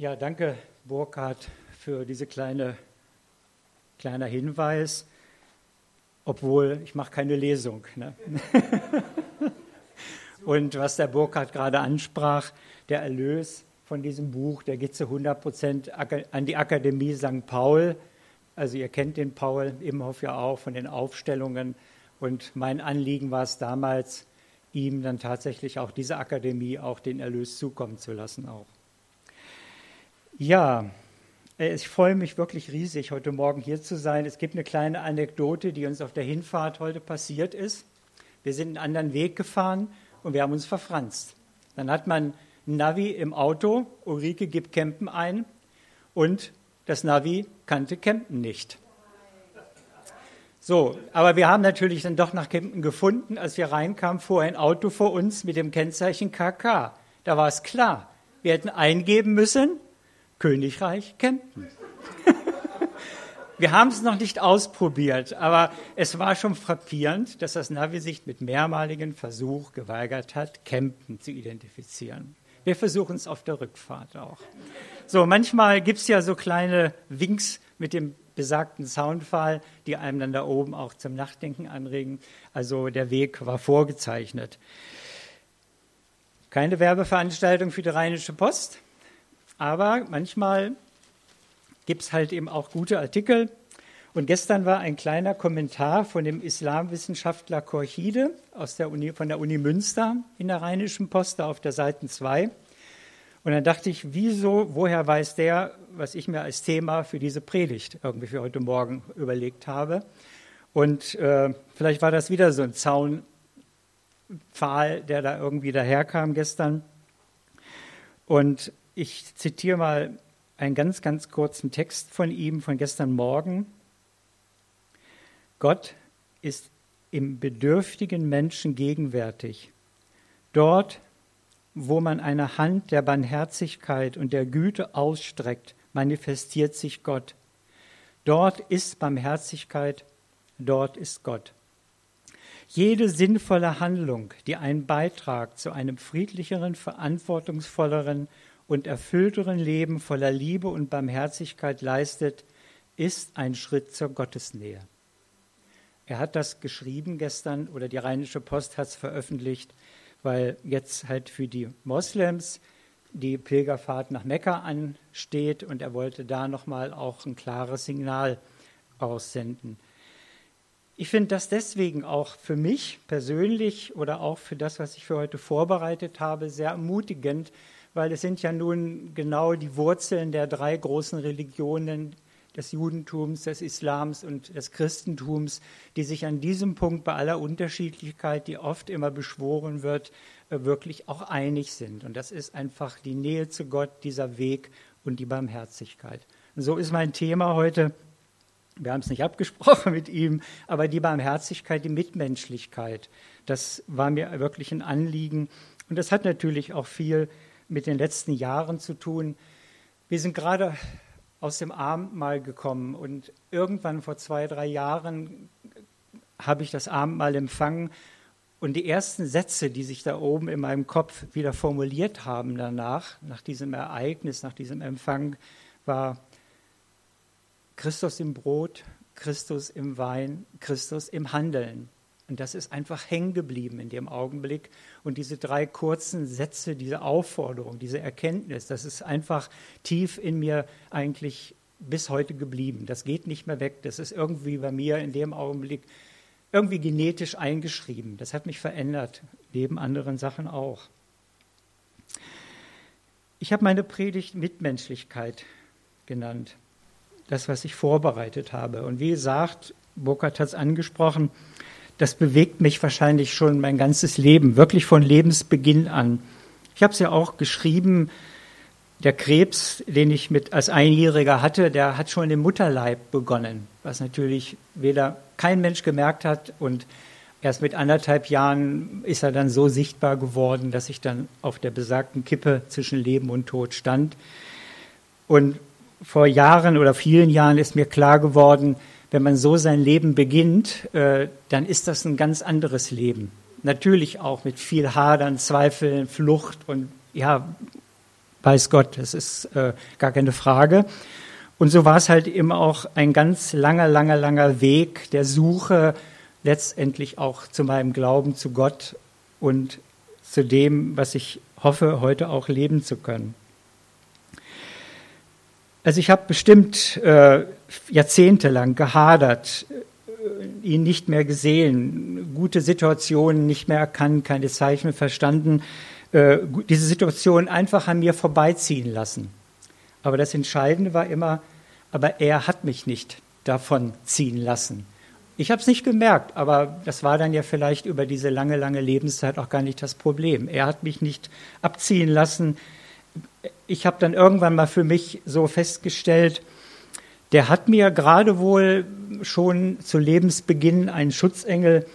Ja, danke, Burkhard, für diese kleine kleiner Hinweis, obwohl ich mache keine Lesung. Ne? Und was der Burkhard gerade ansprach, der Erlös von diesem Buch, der geht zu 100 Prozent an die Akademie St. Paul. Also ihr kennt den Paul Imhoff ja auch von den Aufstellungen. Und mein Anliegen war es damals, ihm dann tatsächlich auch diese Akademie auch den Erlös zukommen zu lassen auch. Ja, äh, ich freue mich wirklich riesig, heute Morgen hier zu sein. Es gibt eine kleine Anekdote, die uns auf der Hinfahrt heute passiert ist. Wir sind einen anderen Weg gefahren und wir haben uns verfranst. Dann hat man ein Navi im Auto, Ulrike gibt Campen ein und das Navi kannte Campen nicht. So, aber wir haben natürlich dann doch nach Campen gefunden. Als wir reinkamen, fuhr ein Auto vor uns mit dem Kennzeichen KK. Da war es klar. Wir hätten eingeben müssen, Königreich Kempten. Wir haben es noch nicht ausprobiert, aber es war schon frappierend, dass das Navi sich mit mehrmaligen Versuch geweigert hat, Kempten zu identifizieren. Wir versuchen es auf der Rückfahrt auch. So, manchmal gibt es ja so kleine Winks mit dem besagten Soundfall, die einem dann da oben auch zum Nachdenken anregen. Also der Weg war vorgezeichnet. Keine Werbeveranstaltung für die Rheinische Post. Aber manchmal gibt es halt eben auch gute Artikel. Und gestern war ein kleiner Kommentar von dem Islamwissenschaftler Korchide aus der Uni, von der Uni Münster in der Rheinischen Post, auf der Seite 2. Und dann dachte ich, wieso, woher weiß der, was ich mir als Thema für diese Predigt irgendwie für heute Morgen überlegt habe? Und äh, vielleicht war das wieder so ein Zaunpfahl, der da irgendwie daherkam gestern. Und ich zitiere mal einen ganz, ganz kurzen Text von ihm von gestern Morgen. Gott ist im bedürftigen Menschen gegenwärtig. Dort, wo man eine Hand der Barmherzigkeit und der Güte ausstreckt, manifestiert sich Gott. Dort ist Barmherzigkeit, dort ist Gott. Jede sinnvolle Handlung, die einen Beitrag zu einem friedlicheren, verantwortungsvolleren und erfüllteren Leben voller Liebe und Barmherzigkeit leistet, ist ein Schritt zur Gottesnähe. Er hat das geschrieben gestern oder die Rheinische Post hat es veröffentlicht, weil jetzt halt für die Moslems die Pilgerfahrt nach Mekka ansteht und er wollte da nochmal auch ein klares Signal aussenden. Ich finde das deswegen auch für mich persönlich oder auch für das, was ich für heute vorbereitet habe, sehr ermutigend, weil es sind ja nun genau die Wurzeln der drei großen Religionen des Judentums, des Islams und des Christentums, die sich an diesem Punkt bei aller Unterschiedlichkeit, die oft immer beschworen wird, äh, wirklich auch einig sind. Und das ist einfach die Nähe zu Gott, dieser Weg und die Barmherzigkeit. Und so ist mein Thema heute, wir haben es nicht abgesprochen mit ihm, aber die Barmherzigkeit, die Mitmenschlichkeit, das war mir wirklich ein Anliegen. Und das hat natürlich auch viel mit den letzten Jahren zu tun. Wir sind gerade aus dem Abendmahl gekommen und irgendwann vor zwei, drei Jahren habe ich das Abendmahl empfangen und die ersten Sätze, die sich da oben in meinem Kopf wieder formuliert haben danach, nach diesem Ereignis, nach diesem Empfang, war Christus im Brot, Christus im Wein, Christus im Handeln. Und das ist einfach hängen geblieben in dem Augenblick. Und diese drei kurzen Sätze, diese Aufforderung, diese Erkenntnis, das ist einfach tief in mir eigentlich bis heute geblieben. Das geht nicht mehr weg. Das ist irgendwie bei mir in dem Augenblick irgendwie genetisch eingeschrieben. Das hat mich verändert, neben anderen Sachen auch. Ich habe meine Predigt Mitmenschlichkeit genannt. Das, was ich vorbereitet habe. Und wie gesagt, Burkhardt hat es angesprochen, das bewegt mich wahrscheinlich schon mein ganzes Leben, wirklich von Lebensbeginn an. Ich habe es ja auch geschrieben, der Krebs, den ich mit als Einjähriger hatte, der hat schon im Mutterleib begonnen, was natürlich weder kein Mensch gemerkt hat und erst mit anderthalb Jahren ist er dann so sichtbar geworden, dass ich dann auf der besagten Kippe zwischen Leben und Tod stand. Und vor Jahren oder vielen Jahren ist mir klar geworden, wenn man so sein Leben beginnt, äh, dann ist das ein ganz anderes Leben. Natürlich auch mit viel Hadern, Zweifeln, Flucht und ja, weiß Gott, das ist äh, gar keine Frage. Und so war es halt eben auch ein ganz langer, langer, langer Weg der Suche letztendlich auch zu meinem Glauben zu Gott und zu dem, was ich hoffe, heute auch leben zu können. Also ich habe bestimmt äh, jahrzehntelang gehadert, äh, ihn nicht mehr gesehen, gute Situationen nicht mehr erkannt, keine Zeichen verstanden, äh, diese Situation einfach an mir vorbeiziehen lassen. Aber das Entscheidende war immer, aber er hat mich nicht davon ziehen lassen. Ich habe es nicht gemerkt, aber das war dann ja vielleicht über diese lange, lange Lebenszeit auch gar nicht das Problem. Er hat mich nicht abziehen lassen. Ich habe dann irgendwann mal für mich so festgestellt, der hat mir gerade wohl schon zu Lebensbeginn einen Schutzengel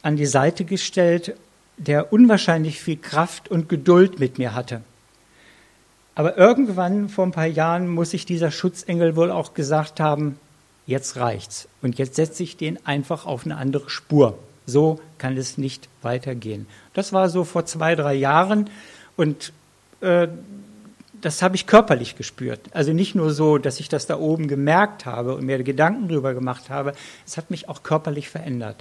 an die Seite gestellt, der unwahrscheinlich viel Kraft und Geduld mit mir hatte. Aber irgendwann vor ein paar Jahren muss sich dieser Schutzengel wohl auch gesagt haben, jetzt reicht's. Und jetzt setze ich den einfach auf eine andere Spur. So kann es nicht weitergehen. Das war so vor zwei, drei Jahren und äh, das habe ich körperlich gespürt. Also nicht nur so, dass ich das da oben gemerkt habe und mir Gedanken darüber gemacht habe, es hat mich auch körperlich verändert.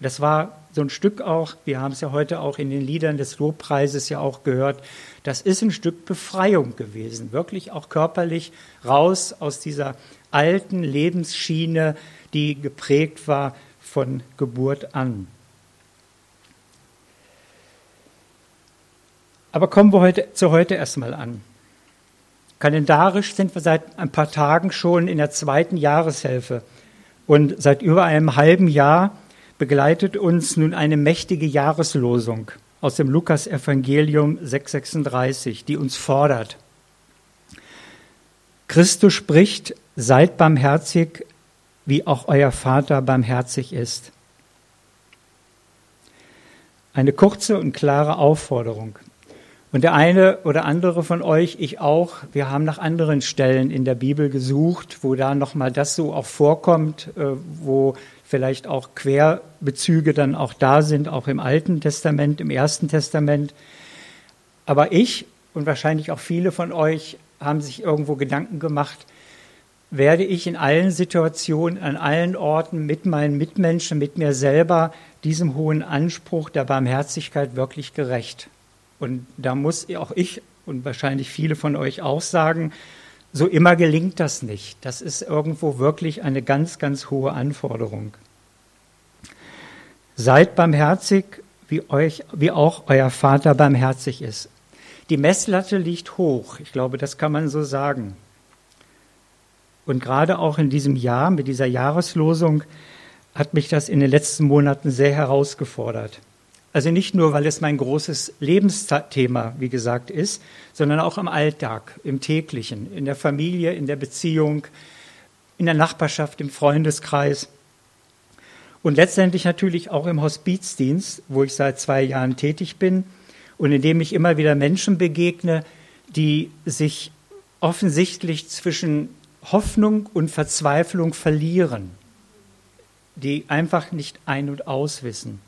Das war so ein Stück auch, wir haben es ja heute auch in den Liedern des Lobpreises ja auch gehört, das ist ein Stück Befreiung gewesen, wirklich auch körperlich raus aus dieser alten Lebensschiene, die geprägt war von Geburt an. Aber kommen wir heute, zu heute erstmal an. Kalendarisch sind wir seit ein paar Tagen schon in der zweiten Jahreshälfte und seit über einem halben Jahr begleitet uns nun eine mächtige Jahreslosung aus dem Lukas-Evangelium 6,36, die uns fordert. Christus spricht, seid barmherzig, wie auch euer Vater barmherzig ist. Eine kurze und klare Aufforderung. Und der eine oder andere von euch, ich auch, wir haben nach anderen Stellen in der Bibel gesucht, wo da nochmal das so auch vorkommt, äh, wo vielleicht auch Querbezüge dann auch da sind, auch im Alten Testament, im Ersten Testament. Aber ich und wahrscheinlich auch viele von euch haben sich irgendwo Gedanken gemacht, werde ich in allen Situationen, an allen Orten mit meinen Mitmenschen, mit mir selber diesem hohen Anspruch der Barmherzigkeit wirklich gerecht. Und da muss auch ich und wahrscheinlich viele von euch auch sagen, so immer gelingt das nicht. Das ist irgendwo wirklich eine ganz, ganz hohe Anforderung. Seid barmherzig, wie, euch, wie auch euer Vater barmherzig ist. Die Messlatte liegt hoch. Ich glaube, das kann man so sagen. Und gerade auch in diesem Jahr, mit dieser Jahreslosung, hat mich das in den letzten Monaten sehr herausgefordert. Also nicht nur, weil es mein großes Lebensthema, wie gesagt, ist, sondern auch im Alltag, im täglichen, in der Familie, in der Beziehung, in der Nachbarschaft, im Freundeskreis und letztendlich natürlich auch im Hospizdienst, wo ich seit zwei Jahren tätig bin und in dem ich immer wieder Menschen begegne, die sich offensichtlich zwischen Hoffnung und Verzweiflung verlieren, die einfach nicht ein- und auswissen.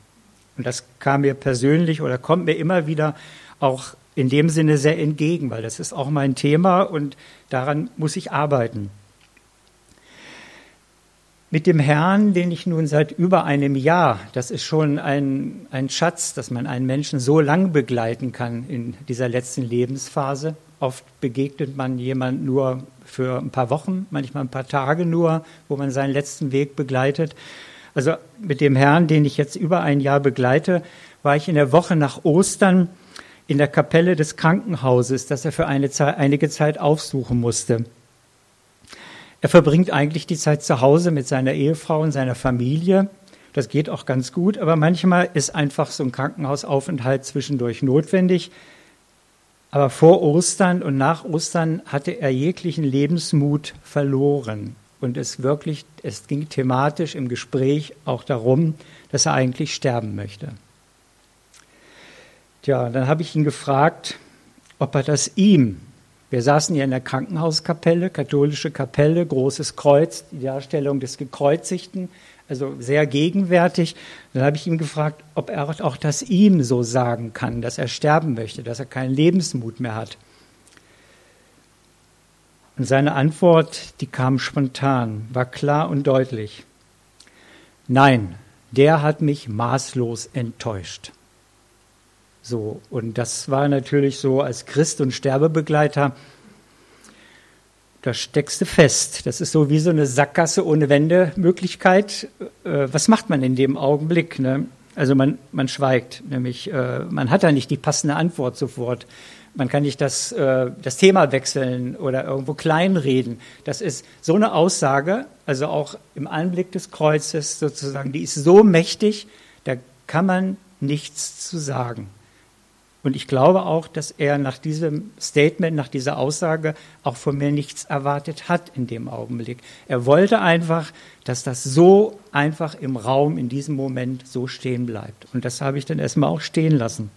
Und das kam mir persönlich oder kommt mir immer wieder auch in dem Sinne sehr entgegen, weil das ist auch mein Thema und daran muss ich arbeiten. Mit dem Herrn, den ich nun seit über einem Jahr, das ist schon ein, ein Schatz, dass man einen Menschen so lang begleiten kann in dieser letzten Lebensphase. Oft begegnet man jemand nur für ein paar Wochen, manchmal ein paar Tage nur, wo man seinen letzten Weg begleitet. Also mit dem Herrn, den ich jetzt über ein Jahr begleite, war ich in der Woche nach Ostern in der Kapelle des Krankenhauses, das er für eine Zeit, einige Zeit aufsuchen musste. Er verbringt eigentlich die Zeit zu Hause mit seiner Ehefrau und seiner Familie. Das geht auch ganz gut, aber manchmal ist einfach so ein Krankenhausaufenthalt zwischendurch notwendig. Aber vor Ostern und nach Ostern hatte er jeglichen Lebensmut verloren und es wirklich, es ging thematisch im Gespräch auch darum, dass er eigentlich sterben möchte. Tja, dann habe ich ihn gefragt, ob er das ihm, wir saßen ja in der Krankenhauskapelle, katholische Kapelle, großes Kreuz, die Darstellung des Gekreuzigten, also sehr gegenwärtig. Dann habe ich ihn gefragt, ob er auch das ihm so sagen kann, dass er sterben möchte, dass er keinen Lebensmut mehr hat. Und seine Antwort, die kam spontan, war klar und deutlich. Nein, der hat mich maßlos enttäuscht. So, und das war natürlich so als Christ und Sterbebegleiter, da steckst du fest. Das ist so wie so eine Sackgasse ohne Wendemöglichkeit. Äh, was macht man in dem Augenblick? Ne? Also man, man schweigt, nämlich äh, man hat da nicht die passende Antwort sofort. Man kann nicht das, äh, das Thema wechseln oder irgendwo kleinreden. Das ist so eine Aussage, also auch im Anblick des Kreuzes sozusagen, die ist so mächtig, da kann man nichts zu sagen. Und ich glaube auch, dass er nach diesem Statement, nach dieser Aussage auch von mir nichts erwartet hat in dem Augenblick. Er wollte einfach, dass das so einfach im Raum in diesem Moment so stehen bleibt. Und das habe ich dann erstmal auch stehen lassen.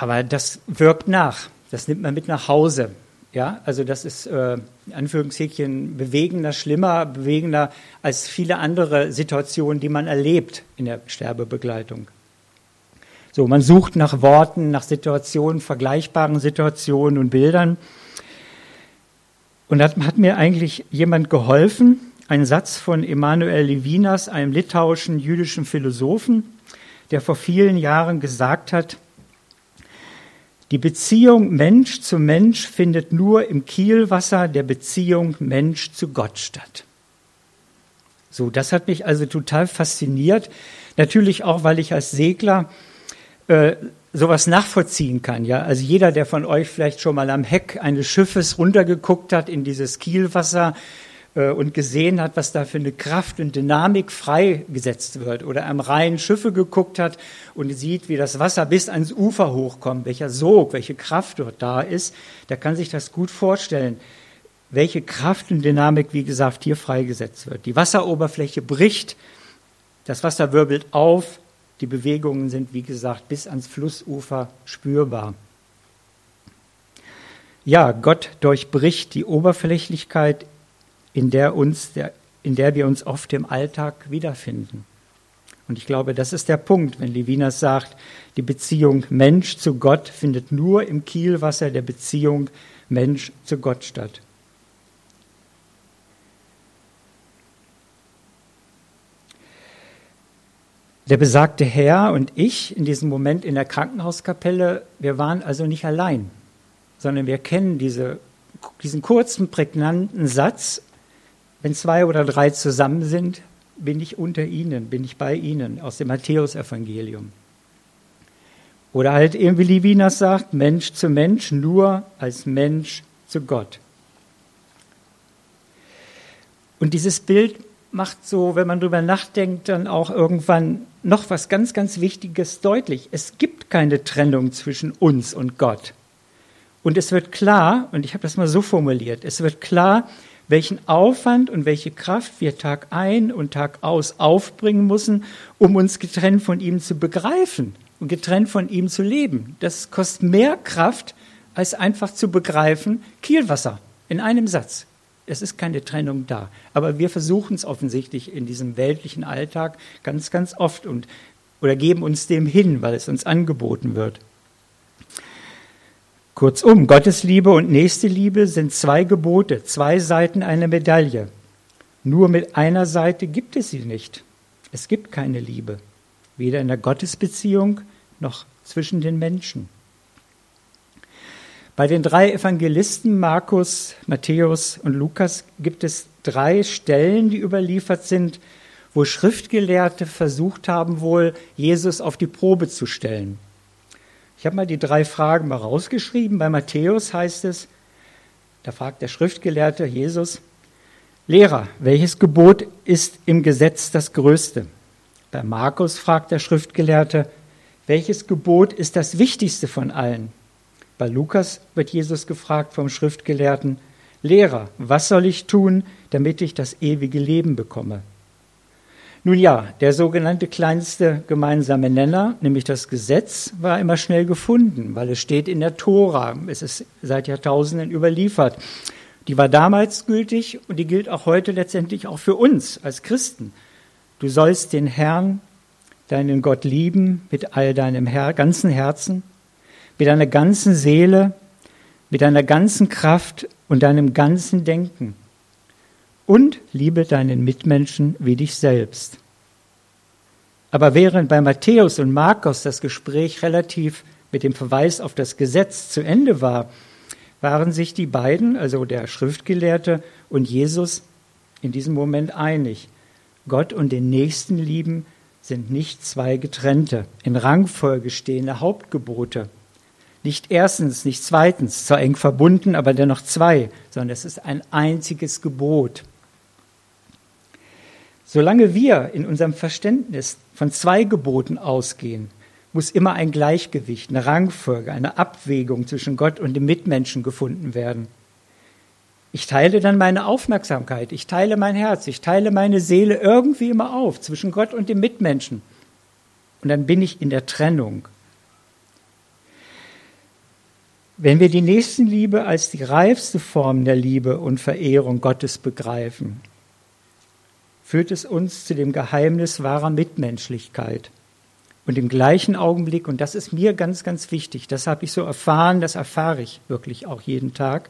Aber das wirkt nach. Das nimmt man mit nach Hause. Ja, also das ist äh, in Anführungshäkchen bewegender, schlimmer, bewegender als viele andere Situationen, die man erlebt in der Sterbebegleitung. So, man sucht nach Worten, nach Situationen, vergleichbaren Situationen und Bildern. Und da hat mir eigentlich jemand geholfen, ein Satz von Emanuel Levinas, einem litauischen jüdischen Philosophen, der vor vielen Jahren gesagt hat, die Beziehung Mensch zu Mensch findet nur im Kielwasser der Beziehung Mensch zu Gott statt. So, das hat mich also total fasziniert. Natürlich auch, weil ich als Segler äh, sowas nachvollziehen kann. Ja, also jeder, der von euch vielleicht schon mal am Heck eines Schiffes runtergeguckt hat in dieses Kielwasser, und gesehen hat, was da für eine Kraft und Dynamik freigesetzt wird oder am Rhein Schiffe geguckt hat und sieht, wie das Wasser bis ans Ufer hochkommt, welcher Sog, welche Kraft dort da ist, der kann sich das gut vorstellen, welche Kraft und Dynamik, wie gesagt, hier freigesetzt wird. Die Wasseroberfläche bricht, das Wasser wirbelt auf, die Bewegungen sind, wie gesagt, bis ans Flussufer spürbar. Ja, Gott durchbricht die Oberflächlichkeit in der, uns, der, in der wir uns oft im Alltag wiederfinden. Und ich glaube, das ist der Punkt, wenn Levinas sagt, die Beziehung Mensch zu Gott findet nur im Kielwasser der Beziehung Mensch zu Gott statt. Der besagte Herr und ich in diesem Moment in der Krankenhauskapelle, wir waren also nicht allein, sondern wir kennen diese, diesen kurzen, prägnanten Satz wenn zwei oder drei zusammen sind, bin ich unter ihnen, bin ich bei ihnen, aus dem Matthäusevangelium. Oder halt eben wie Levinas sagt, Mensch zu Mensch, nur als Mensch zu Gott. Und dieses Bild macht so, wenn man drüber nachdenkt, dann auch irgendwann noch was ganz, ganz Wichtiges deutlich. Es gibt keine Trennung zwischen uns und Gott. Und es wird klar, und ich habe das mal so formuliert, es wird klar, welchen Aufwand und welche Kraft wir Tag ein und Tag aus aufbringen müssen, um uns getrennt von ihm zu begreifen und getrennt von ihm zu leben. Das kostet mehr Kraft, als einfach zu begreifen, Kielwasser in einem Satz. Es ist keine Trennung da. Aber wir versuchen es offensichtlich in diesem weltlichen Alltag ganz, ganz oft und, oder geben uns dem hin, weil es uns angeboten wird. Kurzum, Gottes Liebe und nächste Liebe sind zwei Gebote, zwei Seiten einer Medaille. Nur mit einer Seite gibt es sie nicht. Es gibt keine Liebe, weder in der Gottesbeziehung noch zwischen den Menschen. Bei den drei Evangelisten Markus, Matthäus und Lukas gibt es drei Stellen, die überliefert sind, wo Schriftgelehrte versucht haben, wohl Jesus auf die Probe zu stellen. Ich habe mal die drei Fragen mal rausgeschrieben. Bei Matthäus heißt es, da fragt der Schriftgelehrte Jesus, Lehrer, welches Gebot ist im Gesetz das größte? Bei Markus fragt der Schriftgelehrte, welches Gebot ist das wichtigste von allen? Bei Lukas wird Jesus gefragt vom Schriftgelehrten, Lehrer, was soll ich tun, damit ich das ewige Leben bekomme? Nun ja, der sogenannte kleinste gemeinsame Nenner, nämlich das Gesetz, war immer schnell gefunden, weil es steht in der Tora. Es ist seit Jahrtausenden überliefert. Die war damals gültig und die gilt auch heute letztendlich auch für uns als Christen. Du sollst den Herrn, deinen Gott lieben mit all deinem Her ganzen Herzen, mit deiner ganzen Seele, mit deiner ganzen Kraft und deinem ganzen Denken. Und liebe deinen Mitmenschen wie dich selbst. Aber während bei Matthäus und Markus das Gespräch relativ mit dem Verweis auf das Gesetz zu Ende war, waren sich die beiden, also der Schriftgelehrte und Jesus, in diesem Moment einig. Gott und den Nächsten lieben sind nicht zwei getrennte, in Rangfolge stehende Hauptgebote. Nicht erstens, nicht zweitens, zwar eng verbunden, aber dennoch zwei, sondern es ist ein einziges Gebot. Solange wir in unserem Verständnis von zwei Geboten ausgehen, muss immer ein Gleichgewicht, eine Rangfolge, eine Abwägung zwischen Gott und dem Mitmenschen gefunden werden. Ich teile dann meine Aufmerksamkeit, ich teile mein Herz, ich teile meine Seele irgendwie immer auf zwischen Gott und dem Mitmenschen. Und dann bin ich in der Trennung. Wenn wir die Nächstenliebe als die reifste Form der Liebe und Verehrung Gottes begreifen, führt es uns zu dem Geheimnis wahrer Mitmenschlichkeit. Und im gleichen Augenblick, und das ist mir ganz, ganz wichtig, das habe ich so erfahren, das erfahre ich wirklich auch jeden Tag,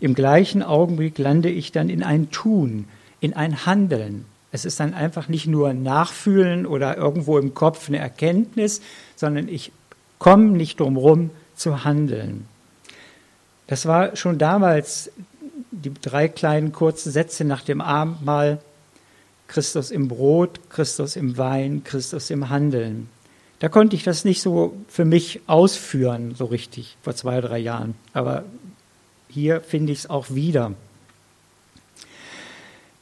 im gleichen Augenblick lande ich dann in ein Tun, in ein Handeln. Es ist dann einfach nicht nur Nachfühlen oder irgendwo im Kopf eine Erkenntnis, sondern ich komme nicht drum rum zu handeln. Das war schon damals die drei kleinen kurzen Sätze nach dem Abendmahl. Christus im Brot, Christus im Wein, Christus im Handeln. Da konnte ich das nicht so für mich ausführen, so richtig, vor zwei, drei Jahren. Aber hier finde ich es auch wieder.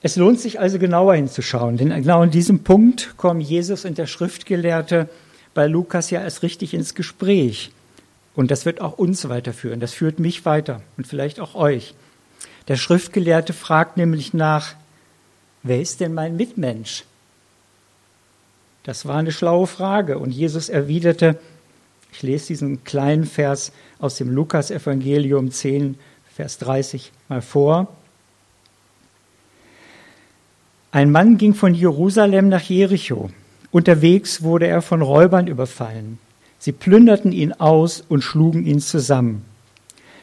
Es lohnt sich also genauer hinzuschauen, denn genau in diesem Punkt kommen Jesus und der Schriftgelehrte bei Lukas ja erst richtig ins Gespräch. Und das wird auch uns weiterführen, das führt mich weiter und vielleicht auch euch. Der Schriftgelehrte fragt nämlich nach, wer ist denn mein Mitmensch? Das war eine schlaue Frage. Und Jesus erwiderte, ich lese diesen kleinen Vers aus dem Lukas-Evangelium 10, Vers 30 mal vor. Ein Mann ging von Jerusalem nach Jericho. Unterwegs wurde er von Räubern überfallen. Sie plünderten ihn aus und schlugen ihn zusammen.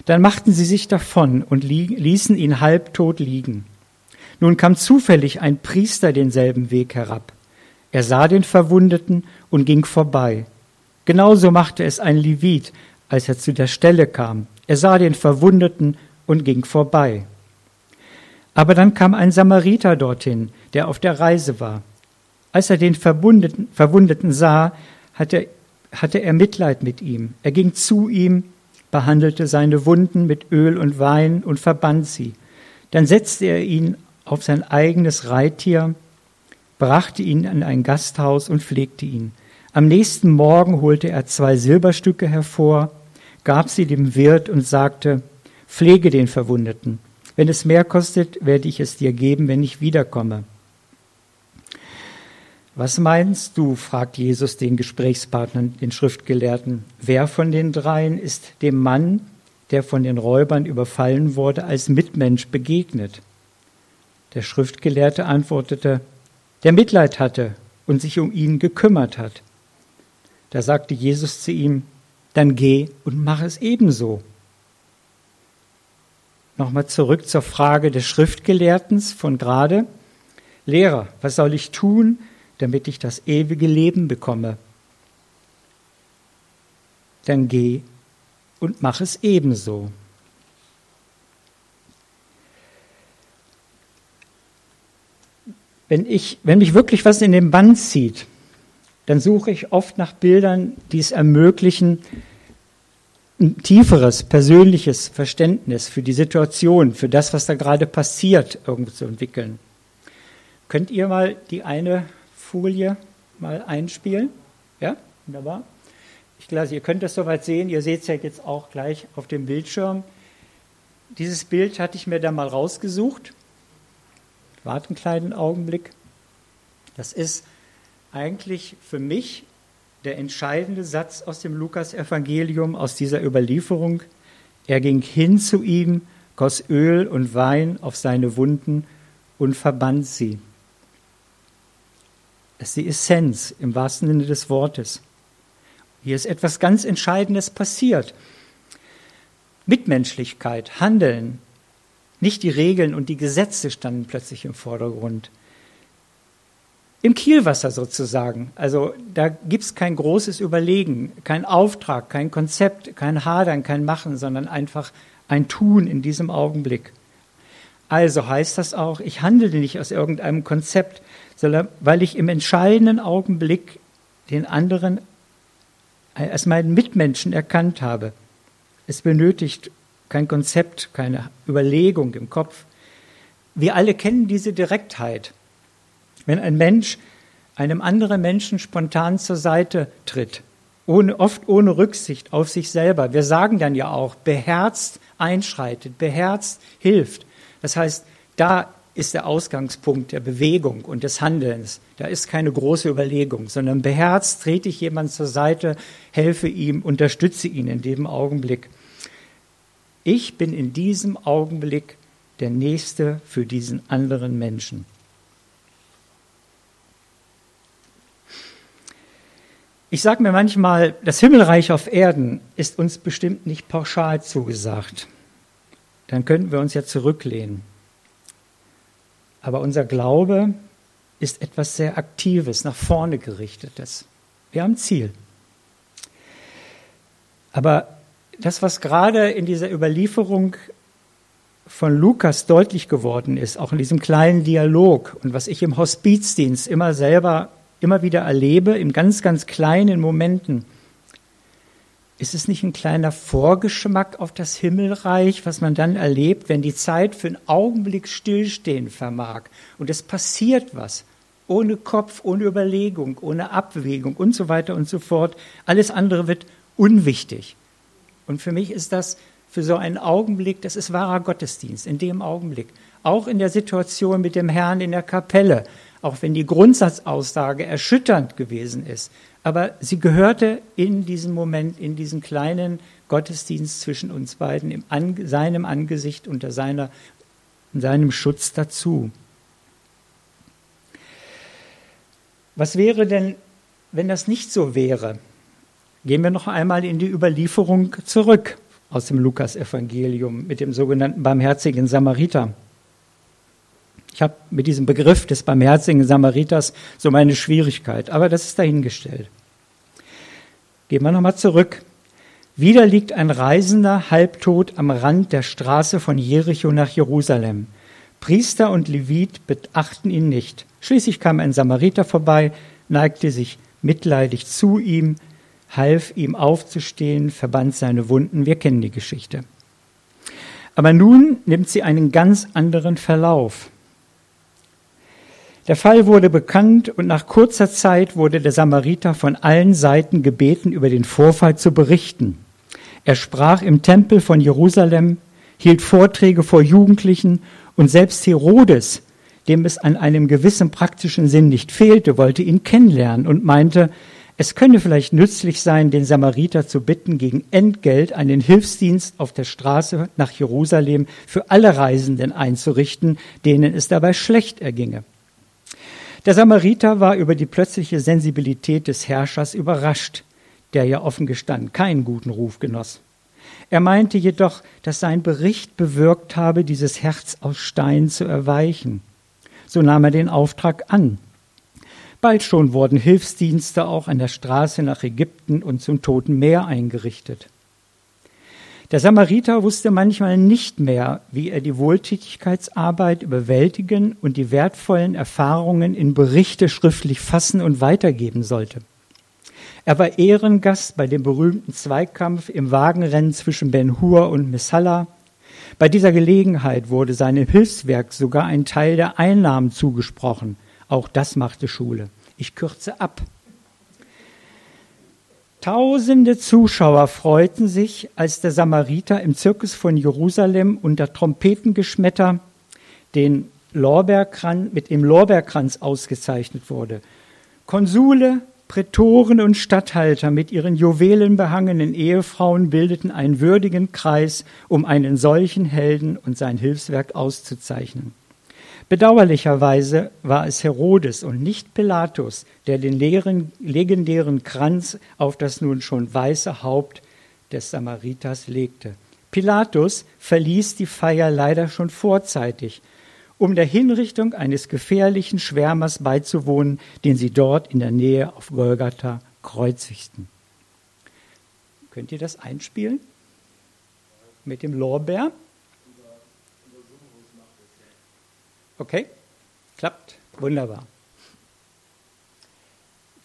Dann machten sie sich davon und ließen ihn halbtot liegen. Nun kam zufällig ein Priester denselben Weg herab. Er sah den Verwundeten und ging vorbei. Genauso machte es ein Levit, als er zu der Stelle kam. Er sah den Verwundeten und ging vorbei. Aber dann kam ein Samariter dorthin, der auf der Reise war. Als er den Verwundeten sah, hatte, hatte er Mitleid mit ihm. Er ging zu ihm, behandelte seine Wunden mit Öl und Wein und verband sie. Dann setzte er ihn auf sein eigenes Reittier brachte ihn in ein Gasthaus und pflegte ihn. Am nächsten Morgen holte er zwei Silberstücke hervor, gab sie dem Wirt und sagte, Pflege den Verwundeten. Wenn es mehr kostet, werde ich es dir geben, wenn ich wiederkomme. Was meinst du? fragt Jesus den Gesprächspartner, den Schriftgelehrten. Wer von den dreien ist dem Mann, der von den Räubern überfallen wurde, als Mitmensch begegnet? Der Schriftgelehrte antwortete, der Mitleid hatte und sich um ihn gekümmert hat. Da sagte Jesus zu ihm, dann geh und mach es ebenso. Nochmal zurück zur Frage des Schriftgelehrtens von gerade. Lehrer, was soll ich tun, damit ich das ewige Leben bekomme? Dann geh und mach es ebenso. Wenn, ich, wenn mich wirklich was in den Bann zieht, dann suche ich oft nach Bildern, die es ermöglichen, ein tieferes persönliches Verständnis für die Situation, für das, was da gerade passiert, irgendwo zu entwickeln. Könnt ihr mal die eine Folie mal einspielen? Ja, wunderbar. Ich glaube, ihr könnt das soweit sehen. Ihr seht es ja jetzt auch gleich auf dem Bildschirm. Dieses Bild hatte ich mir da mal rausgesucht. Warte einen kleinen Augenblick. Das ist eigentlich für mich der entscheidende Satz aus dem Lukas-Evangelium, aus dieser Überlieferung. Er ging hin zu ihm, goss Öl und Wein auf seine Wunden und verband sie. Das ist die Essenz im wahrsten Sinne des Wortes. Hier ist etwas ganz Entscheidendes passiert. Mitmenschlichkeit, Handeln. Nicht die Regeln und die Gesetze standen plötzlich im Vordergrund. Im Kielwasser sozusagen. Also da gibt es kein großes Überlegen, kein Auftrag, kein Konzept, kein Hadern, kein Machen, sondern einfach ein Tun in diesem Augenblick. Also heißt das auch, ich handle nicht aus irgendeinem Konzept, sondern weil ich im entscheidenden Augenblick den anderen als meinen Mitmenschen erkannt habe. Es benötigt kein Konzept, keine Überlegung im Kopf. Wir alle kennen diese Direktheit. Wenn ein Mensch einem anderen Menschen spontan zur Seite tritt, ohne, oft ohne Rücksicht auf sich selber, wir sagen dann ja auch, beherzt einschreitet, beherzt hilft. Das heißt, da ist der Ausgangspunkt der Bewegung und des Handelns. Da ist keine große Überlegung, sondern beherzt trete ich jemand zur Seite, helfe ihm, unterstütze ihn in dem Augenblick. Ich bin in diesem Augenblick der Nächste für diesen anderen Menschen. Ich sage mir manchmal, das Himmelreich auf Erden ist uns bestimmt nicht pauschal zugesagt. Dann könnten wir uns ja zurücklehnen. Aber unser Glaube ist etwas sehr Aktives, nach vorne gerichtetes. Wir haben Ziel. Aber das, was gerade in dieser Überlieferung von Lukas deutlich geworden ist, auch in diesem kleinen Dialog und was ich im Hospizdienst immer selber, immer wieder erlebe, in ganz, ganz kleinen Momenten, ist es nicht ein kleiner Vorgeschmack auf das Himmelreich, was man dann erlebt, wenn die Zeit für einen Augenblick stillstehen vermag und es passiert was, ohne Kopf, ohne Überlegung, ohne Abwägung und so weiter und so fort. Alles andere wird unwichtig. Und für mich ist das für so einen Augenblick, das ist wahrer Gottesdienst, in dem Augenblick. Auch in der Situation mit dem Herrn in der Kapelle, auch wenn die Grundsatzaussage erschütternd gewesen ist. Aber sie gehörte in diesem Moment, in diesem kleinen Gottesdienst zwischen uns beiden, in An seinem Angesicht, unter seiner, seinem Schutz dazu. Was wäre denn, wenn das nicht so wäre? Gehen wir noch einmal in die Überlieferung zurück aus dem Lukasevangelium mit dem sogenannten barmherzigen Samariter. Ich habe mit diesem Begriff des barmherzigen Samariters so meine Schwierigkeit, aber das ist dahingestellt. Gehen wir nochmal zurück. Wieder liegt ein Reisender halbtot am Rand der Straße von Jericho nach Jerusalem. Priester und Levit beachten ihn nicht. Schließlich kam ein Samariter vorbei, neigte sich mitleidig zu ihm, half ihm aufzustehen, verband seine Wunden. Wir kennen die Geschichte. Aber nun nimmt sie einen ganz anderen Verlauf. Der Fall wurde bekannt und nach kurzer Zeit wurde der Samariter von allen Seiten gebeten, über den Vorfall zu berichten. Er sprach im Tempel von Jerusalem, hielt Vorträge vor Jugendlichen und selbst Herodes, dem es an einem gewissen praktischen Sinn nicht fehlte, wollte ihn kennenlernen und meinte, es könne vielleicht nützlich sein, den Samariter zu bitten, gegen Entgelt einen Hilfsdienst auf der Straße nach Jerusalem für alle Reisenden einzurichten, denen es dabei schlecht erginge. Der Samariter war über die plötzliche Sensibilität des Herrschers überrascht, der ja offen gestanden keinen guten Ruf genoss. Er meinte jedoch, dass sein Bericht bewirkt habe, dieses Herz aus Stein zu erweichen. So nahm er den Auftrag an Bald schon wurden Hilfsdienste auch an der Straße nach Ägypten und zum Toten Meer eingerichtet. Der Samariter wusste manchmal nicht mehr, wie er die Wohltätigkeitsarbeit überwältigen und die wertvollen Erfahrungen in Berichte schriftlich fassen und weitergeben sollte. Er war Ehrengast bei dem berühmten Zweikampf im Wagenrennen zwischen Ben Hur und Messala. Bei dieser Gelegenheit wurde seinem Hilfswerk sogar ein Teil der Einnahmen zugesprochen – auch das machte Schule. Ich kürze ab. Tausende Zuschauer freuten sich, als der Samariter im Zirkus von Jerusalem unter Trompetengeschmetter den Lorbeerkranz, mit dem Lorbeerkranz ausgezeichnet wurde. Konsule, Prätoren und Statthalter mit ihren juwelenbehangenen Ehefrauen bildeten einen würdigen Kreis, um einen solchen Helden und sein Hilfswerk auszuzeichnen. Bedauerlicherweise war es Herodes und nicht Pilatus, der den legendären Kranz auf das nun schon weiße Haupt des Samariters legte. Pilatus verließ die Feier leider schon vorzeitig, um der Hinrichtung eines gefährlichen Schwärmers beizuwohnen, den sie dort in der Nähe auf Golgatha kreuzigten. Könnt ihr das einspielen? Mit dem Lorbeer? Okay, klappt, wunderbar.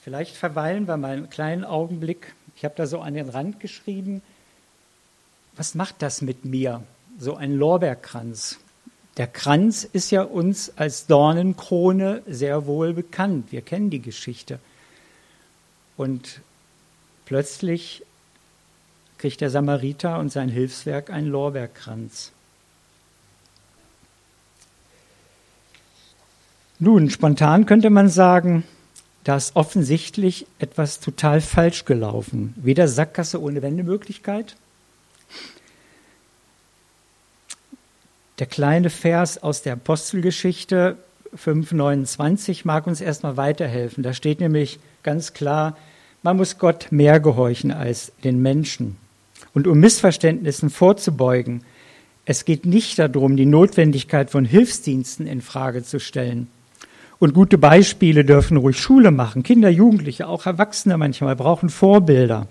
Vielleicht verweilen wir mal einen kleinen Augenblick. Ich habe da so an den Rand geschrieben, was macht das mit mir, so ein Lorbeerkranz? Der Kranz ist ja uns als Dornenkrone sehr wohl bekannt. Wir kennen die Geschichte. Und plötzlich kriegt der Samariter und sein Hilfswerk einen Lorbeerkranz. Nun, spontan könnte man sagen, da ist offensichtlich etwas total falsch gelaufen. Weder Sackgasse ohne Wendemöglichkeit, Der kleine Vers aus der Apostelgeschichte 5,29 mag uns erstmal weiterhelfen. Da steht nämlich ganz klar, man muss Gott mehr gehorchen als den Menschen. Und um Missverständnissen vorzubeugen, es geht nicht darum, die Notwendigkeit von Hilfsdiensten in Frage zu stellen. Und gute Beispiele dürfen ruhig Schule machen. Kinder, Jugendliche, auch Erwachsene manchmal brauchen Vorbilder.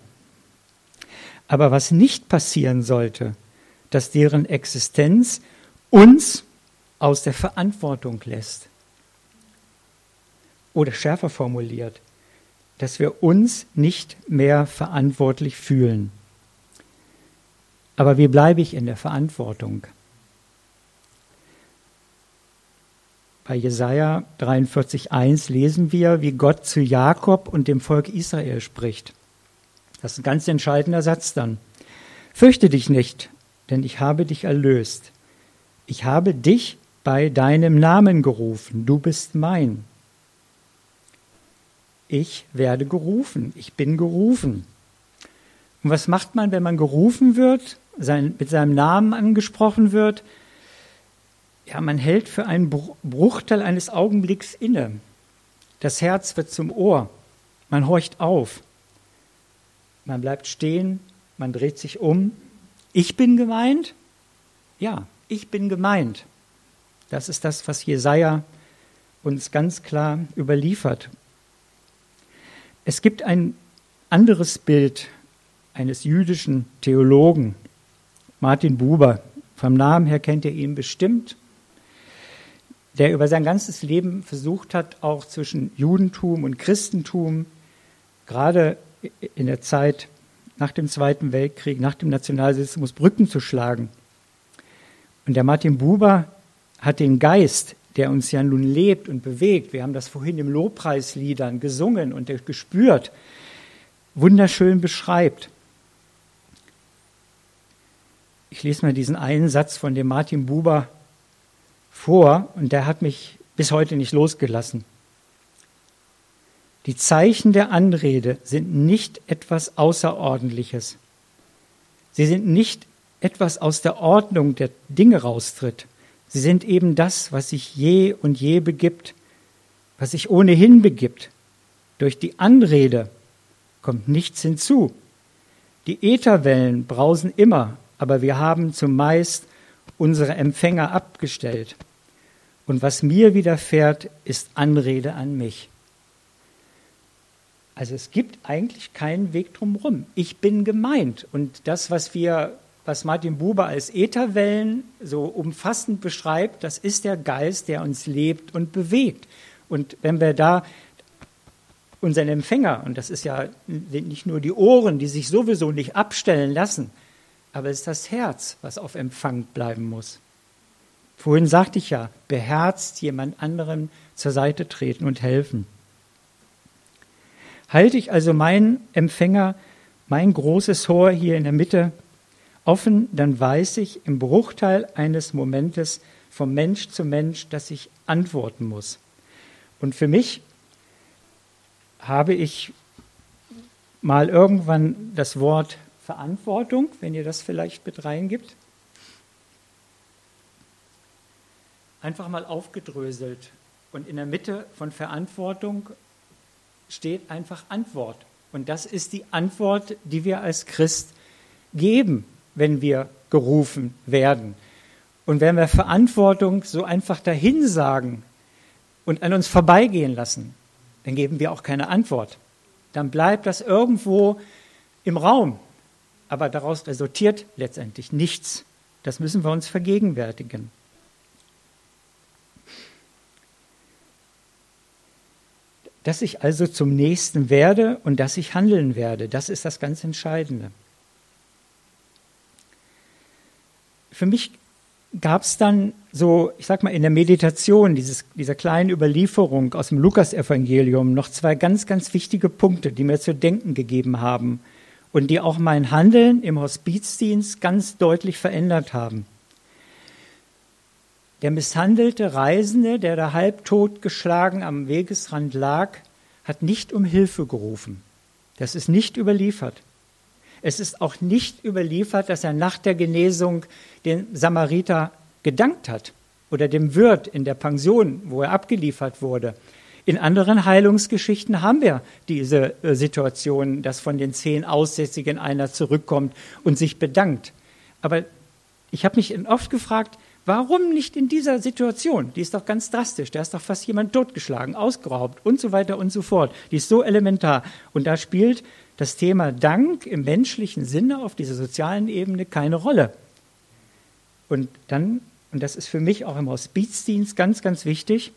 Aber was nicht passieren sollte, dass deren Existenz uns aus der Verantwortung lässt. Oder schärfer formuliert, dass wir uns nicht mehr verantwortlich fühlen. Aber wie bleibe ich in der Verantwortung? Bei Jesaja 43,1 lesen wir, wie Gott zu Jakob und dem Volk Israel spricht. Das ist ein ganz entscheidender Satz dann. Fürchte dich nicht, denn ich habe dich erlöst ich habe dich bei deinem Namen gerufen, du bist mein. Ich werde gerufen, ich bin gerufen. Und was macht man, wenn man gerufen wird, sein, mit seinem Namen angesprochen wird? Ja, man hält für einen Bruchteil eines Augenblicks inne. Das Herz wird zum Ohr. Man horcht auf. Man bleibt stehen, man dreht sich um. Ich bin gemeint? Ja, ich bin gemeint. Das ist das, was Jesaja uns ganz klar überliefert. Es gibt ein anderes Bild eines jüdischen Theologen, Martin Buber. Vom Namen her kennt ihr ihn bestimmt, der über sein ganzes Leben versucht hat, auch zwischen Judentum und Christentum, gerade in der Zeit nach dem Zweiten Weltkrieg, nach dem Nationalsozialismus, Brücken zu schlagen. Und der Martin Buber hat den Geist, der uns ja nun lebt und bewegt, wir haben das vorhin im Lobpreisliedern gesungen und gespürt, wunderschön beschreibt. Ich lese mal diesen einen Satz von dem Martin Buber vor und der hat mich bis heute nicht losgelassen. Die Zeichen der Anrede sind nicht etwas Außerordentliches. Sie sind nicht etwas aus der Ordnung der Dinge raustritt. Sie sind eben das, was sich je und je begibt, was sich ohnehin begibt. Durch die Anrede kommt nichts hinzu. Die Ätherwellen brausen immer, aber wir haben zumeist unsere Empfänger abgestellt. Und was mir widerfährt, ist Anrede an mich. Also es gibt eigentlich keinen Weg drumherum. Ich bin gemeint. Und das, was wir was Martin Buber als Ätherwellen so umfassend beschreibt, das ist der Geist, der uns lebt und bewegt. Und wenn wir da unseren Empfänger, und das ist ja nicht nur die Ohren, die sich sowieso nicht abstellen lassen, aber es ist das Herz, was auf Empfang bleiben muss. Vorhin sagte ich ja, beherzt jemand anderem zur Seite treten und helfen. Halte ich also meinen Empfänger, mein großes Ohr hier in der Mitte offen, dann weiß ich im Bruchteil eines Momentes vom Mensch zu Mensch, dass ich antworten muss. Und für mich habe ich mal irgendwann das Wort Verantwortung, wenn ihr das vielleicht mit reingibt, einfach mal aufgedröselt. Und in der Mitte von Verantwortung steht einfach Antwort. Und das ist die Antwort, die wir als Christ geben wenn wir gerufen werden. Und wenn wir Verantwortung so einfach dahin sagen und an uns vorbeigehen lassen, dann geben wir auch keine Antwort. Dann bleibt das irgendwo im Raum. Aber daraus resultiert letztendlich nichts. Das müssen wir uns vergegenwärtigen. Dass ich also zum Nächsten werde und dass ich handeln werde, das ist das ganz Entscheidende. Für mich gab es dann so, ich sag mal, in der Meditation dieses, dieser kleinen Überlieferung aus dem Lukasevangelium noch zwei ganz, ganz wichtige Punkte, die mir zu denken gegeben haben und die auch mein Handeln im Hospizdienst ganz deutlich verändert haben. Der misshandelte Reisende, der da halbtot geschlagen am Wegesrand lag, hat nicht um Hilfe gerufen. Das ist nicht überliefert. Es ist auch nicht überliefert, dass er nach der Genesung den Samariter gedankt hat oder dem Wirt in der Pension, wo er abgeliefert wurde. In anderen Heilungsgeschichten haben wir diese äh, Situation, dass von den zehn Aussätzigen einer zurückkommt und sich bedankt. Aber ich habe mich oft gefragt, warum nicht in dieser Situation? Die ist doch ganz drastisch. Da ist doch fast jemand totgeschlagen, ausgeraubt und so weiter und so fort. Die ist so elementar. Und da spielt das Thema Dank im menschlichen Sinne auf dieser sozialen Ebene keine Rolle. Und dann, und das ist für mich auch im Hospizdienst ganz, ganz wichtig,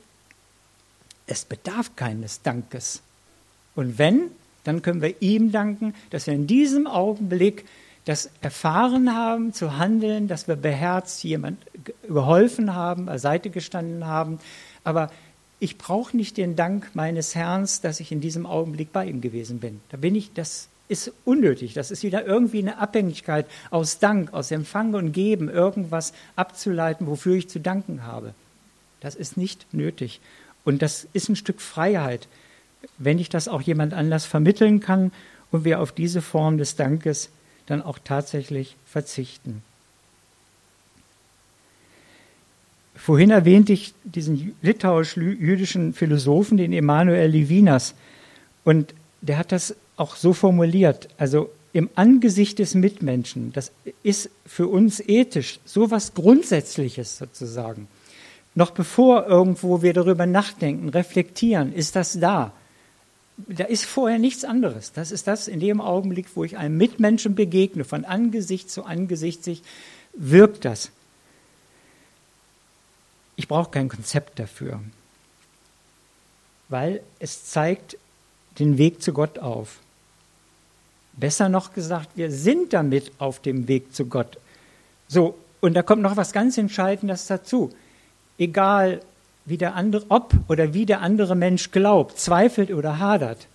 es bedarf keines Dankes. Und wenn, dann können wir ihm danken, dass wir in diesem Augenblick das erfahren haben, zu handeln, dass wir beherzt jemand geholfen haben, beiseite gestanden haben. Aber ich brauche nicht den Dank meines Herrn, dass ich in diesem Augenblick bei ihm gewesen bin. Da bin ich, das ist unnötig. Das ist wieder irgendwie eine Abhängigkeit aus Dank, aus Empfang und Geben, irgendwas abzuleiten, wofür ich zu danken habe. Das ist nicht nötig. Und das ist ein Stück Freiheit, wenn ich das auch jemand anders vermitteln kann und wir auf diese Form des Dankes dann auch tatsächlich verzichten. Vorhin erwähnte ich diesen litauisch-jüdischen Philosophen, den Emanuel Levinas. Und der hat das auch so formuliert. Also im Angesicht des Mitmenschen, das ist für uns ethisch so was Grundsätzliches sozusagen. Noch bevor irgendwo wir darüber nachdenken, reflektieren, ist das da. Da ist vorher nichts anderes. Das ist das in dem Augenblick, wo ich einem Mitmenschen begegne, von Angesicht zu Angesicht sich, wirkt das. Ich brauche kein Konzept dafür, weil es zeigt den Weg zu Gott auf. Besser noch gesagt, wir sind damit auf dem Weg zu Gott. So, und da kommt noch was ganz Entscheidendes dazu. Egal, wie der andere, ob oder wie der andere Mensch glaubt, zweifelt oder hadert,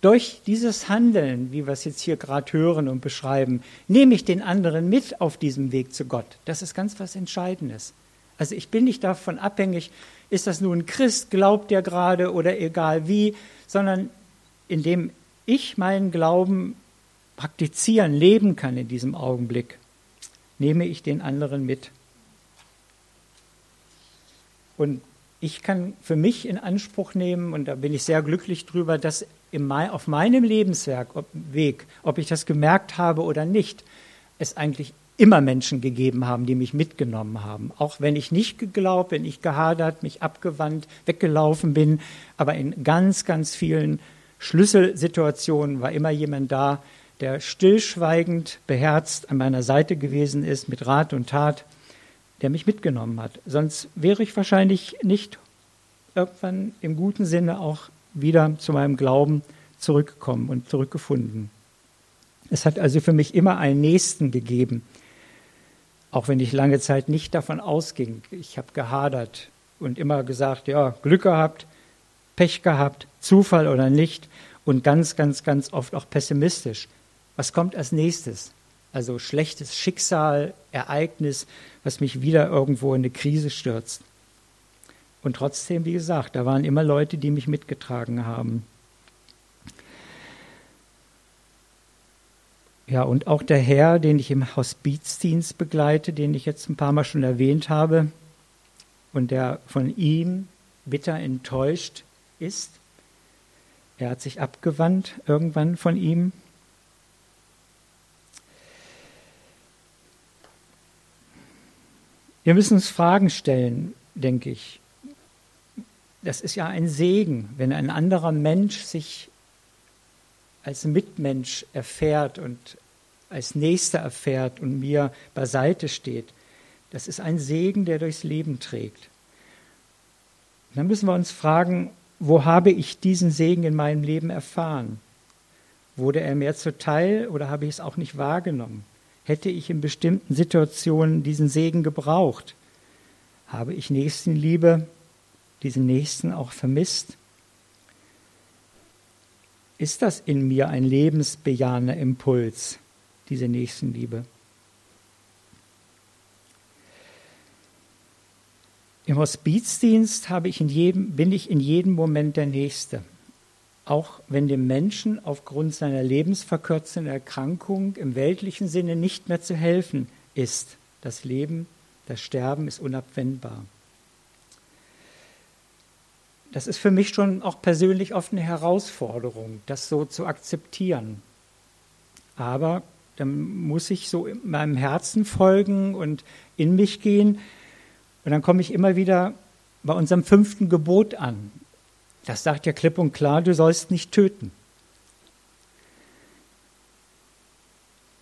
durch dieses Handeln, wie wir es jetzt hier gerade hören und beschreiben, nehme ich den anderen mit auf diesem Weg zu Gott. Das ist ganz was Entscheidendes. Also ich bin nicht davon abhängig, ist das nun Christ, glaubt der gerade oder egal wie, sondern indem ich meinen Glauben praktizieren, leben kann in diesem Augenblick, nehme ich den anderen mit. Und ich kann für mich in Anspruch nehmen, und da bin ich sehr glücklich drüber, dass auf meinem Lebenswerk, ob, Weg, ob ich das gemerkt habe oder nicht, es eigentlich immer Menschen gegeben haben, die mich mitgenommen haben. Auch wenn ich nicht geglaubt, wenn ich gehadert, mich abgewandt, weggelaufen bin. Aber in ganz, ganz vielen Schlüsselsituationen war immer jemand da, der stillschweigend, beherzt an meiner Seite gewesen ist, mit Rat und Tat, der mich mitgenommen hat. Sonst wäre ich wahrscheinlich nicht irgendwann im guten Sinne auch wieder zu meinem Glauben zurückgekommen und zurückgefunden. Es hat also für mich immer einen Nächsten gegeben, auch wenn ich lange Zeit nicht davon ausging. Ich habe gehadert und immer gesagt, ja, Glück gehabt, Pech gehabt, Zufall oder nicht und ganz, ganz, ganz oft auch pessimistisch. Was kommt als nächstes? Also schlechtes Schicksal, Ereignis, was mich wieder irgendwo in eine Krise stürzt. Und trotzdem, wie gesagt, da waren immer Leute, die mich mitgetragen haben. Ja, und auch der Herr, den ich im Hospizdienst begleite, den ich jetzt ein paar Mal schon erwähnt habe, und der von ihm bitter enttäuscht ist. Er hat sich abgewandt irgendwann von ihm. Wir müssen uns Fragen stellen, denke ich. Das ist ja ein Segen, wenn ein anderer Mensch sich als Mitmensch erfährt und als Nächster erfährt und mir beiseite steht. Das ist ein Segen, der durchs Leben trägt. dann müssen wir uns fragen, wo habe ich diesen Segen in meinem Leben erfahren? Wurde er mir zuteil oder habe ich es auch nicht wahrgenommen? Hätte ich in bestimmten Situationen diesen Segen gebraucht? Habe ich Nächstenliebe, diesen Nächsten auch vermisst? Ist das in mir ein lebensbejahender Impuls, diese Nächstenliebe? Im Hospizdienst ich jedem, bin ich in jedem Moment der Nächste. Auch wenn dem Menschen aufgrund seiner lebensverkürzenden Erkrankung im weltlichen Sinne nicht mehr zu helfen ist. Das Leben, das Sterben ist unabwendbar. Das ist für mich schon auch persönlich oft eine Herausforderung, das so zu akzeptieren. Aber dann muss ich so meinem Herzen folgen und in mich gehen und dann komme ich immer wieder bei unserem fünften Gebot an. Das sagt ja klipp und klar, du sollst nicht töten.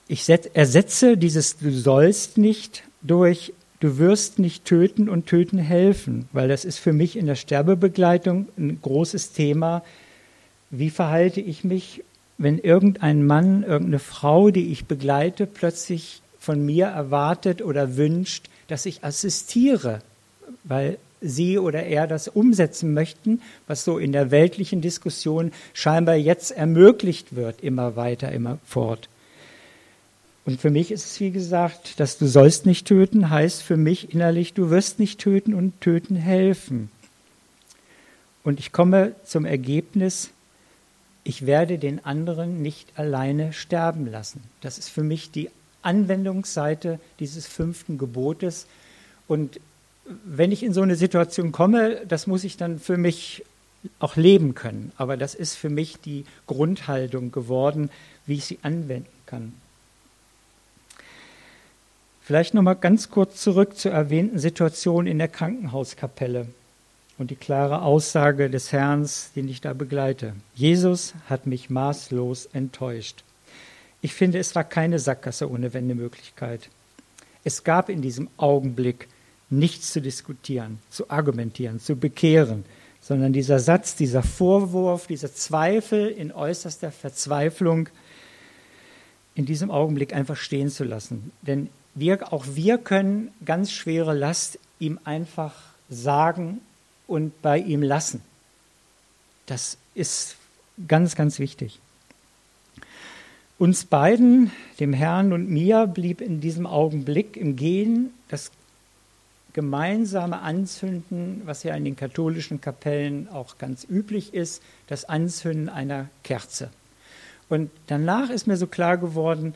Ich ersetze dieses Du sollst nicht durch Du wirst nicht töten und töten helfen, weil das ist für mich in der Sterbebegleitung ein großes Thema. Wie verhalte ich mich, wenn irgendein Mann, irgendeine Frau, die ich begleite, plötzlich von mir erwartet oder wünscht, dass ich assistiere, weil sie oder er das umsetzen möchten, was so in der weltlichen Diskussion scheinbar jetzt ermöglicht wird, immer weiter, immer fort. Und für mich ist es, wie gesagt, dass du sollst nicht töten, heißt für mich innerlich, du wirst nicht töten und töten helfen. Und ich komme zum Ergebnis, ich werde den anderen nicht alleine sterben lassen. Das ist für mich die Anwendungsseite dieses fünften Gebotes. Und wenn ich in so eine Situation komme, das muss ich dann für mich auch leben können. Aber das ist für mich die Grundhaltung geworden, wie ich sie anwenden kann. Vielleicht noch mal ganz kurz zurück zur erwähnten Situation in der Krankenhauskapelle und die klare Aussage des Herrn, den ich da begleite. Jesus hat mich maßlos enttäuscht. Ich finde, es war keine Sackgasse ohne Wendemöglichkeit. Es gab in diesem Augenblick nichts zu diskutieren, zu argumentieren, zu bekehren, sondern dieser Satz, dieser Vorwurf, dieser Zweifel in äußerster Verzweiflung in diesem Augenblick einfach stehen zu lassen. Denn wir, auch wir können ganz schwere Last ihm einfach sagen und bei ihm lassen. Das ist ganz, ganz wichtig. Uns beiden, dem Herrn und mir, blieb in diesem Augenblick im Gehen das gemeinsame Anzünden, was ja in den katholischen Kapellen auch ganz üblich ist, das Anzünden einer Kerze. Und danach ist mir so klar geworden,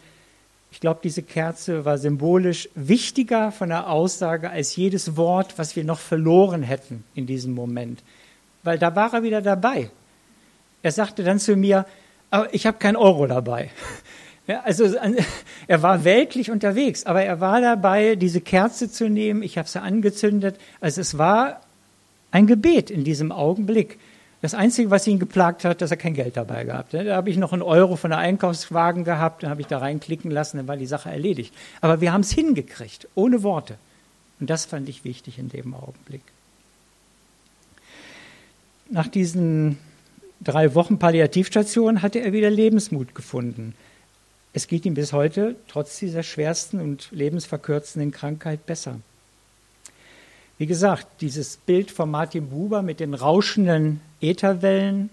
ich glaube, diese Kerze war symbolisch wichtiger von der Aussage als jedes Wort, was wir noch verloren hätten in diesem Moment. Weil da war er wieder dabei. Er sagte dann zu mir, ich habe keinen Euro dabei. Ja, also er war weltlich unterwegs, aber er war dabei, diese Kerze zu nehmen. Ich habe sie angezündet. Also es war ein Gebet in diesem Augenblick. Das Einzige, was ihn geplagt hat, dass er kein Geld dabei gehabt hat. Da habe ich noch einen Euro von der Einkaufswagen gehabt, dann habe ich da reinklicken lassen, dann war die Sache erledigt. Aber wir haben es hingekriegt, ohne Worte. Und das fand ich wichtig in dem Augenblick. Nach diesen drei Wochen Palliativstation hatte er wieder Lebensmut gefunden. Es geht ihm bis heute, trotz dieser schwersten und lebensverkürzenden Krankheit, besser. Wie gesagt, dieses Bild von Martin Buber mit den rauschenden Ätherwellen,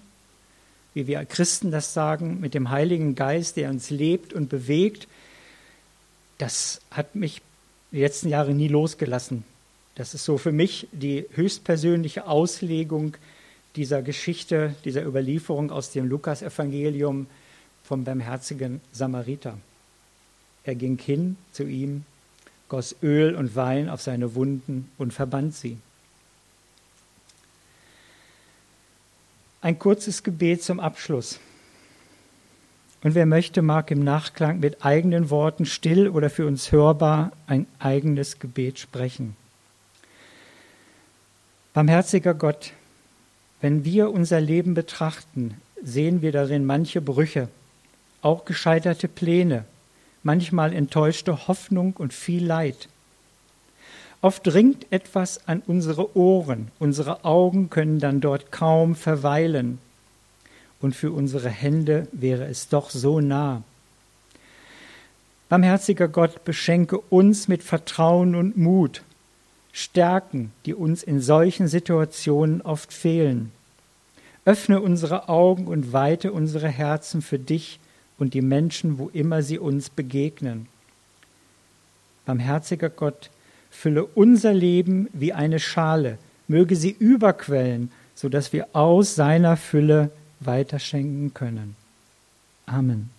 wie wir Christen das sagen, mit dem Heiligen Geist, der uns lebt und bewegt, das hat mich die letzten Jahre nie losgelassen. Das ist so für mich die höchstpersönliche Auslegung dieser Geschichte, dieser Überlieferung aus dem Lukasevangelium, vom barmherzigen Samariter. Er ging hin zu ihm, goss Öl und Wein auf seine Wunden und verband sie. Ein kurzes Gebet zum Abschluss. Und wer möchte, mag im Nachklang mit eigenen Worten still oder für uns hörbar ein eigenes Gebet sprechen. Barmherziger Gott, wenn wir unser Leben betrachten, sehen wir darin manche Brüche, auch gescheiterte Pläne, manchmal enttäuschte Hoffnung und viel Leid. Oft dringt etwas an unsere Ohren, unsere Augen können dann dort kaum verweilen, und für unsere Hände wäre es doch so nah. Barmherziger Gott, beschenke uns mit Vertrauen und Mut, Stärken, die uns in solchen Situationen oft fehlen. Öffne unsere Augen und weite unsere Herzen für dich und die Menschen, wo immer sie uns begegnen. Barmherziger Gott, fülle unser Leben wie eine Schale, möge sie überquellen, so dass wir aus seiner Fülle weiterschenken können. Amen.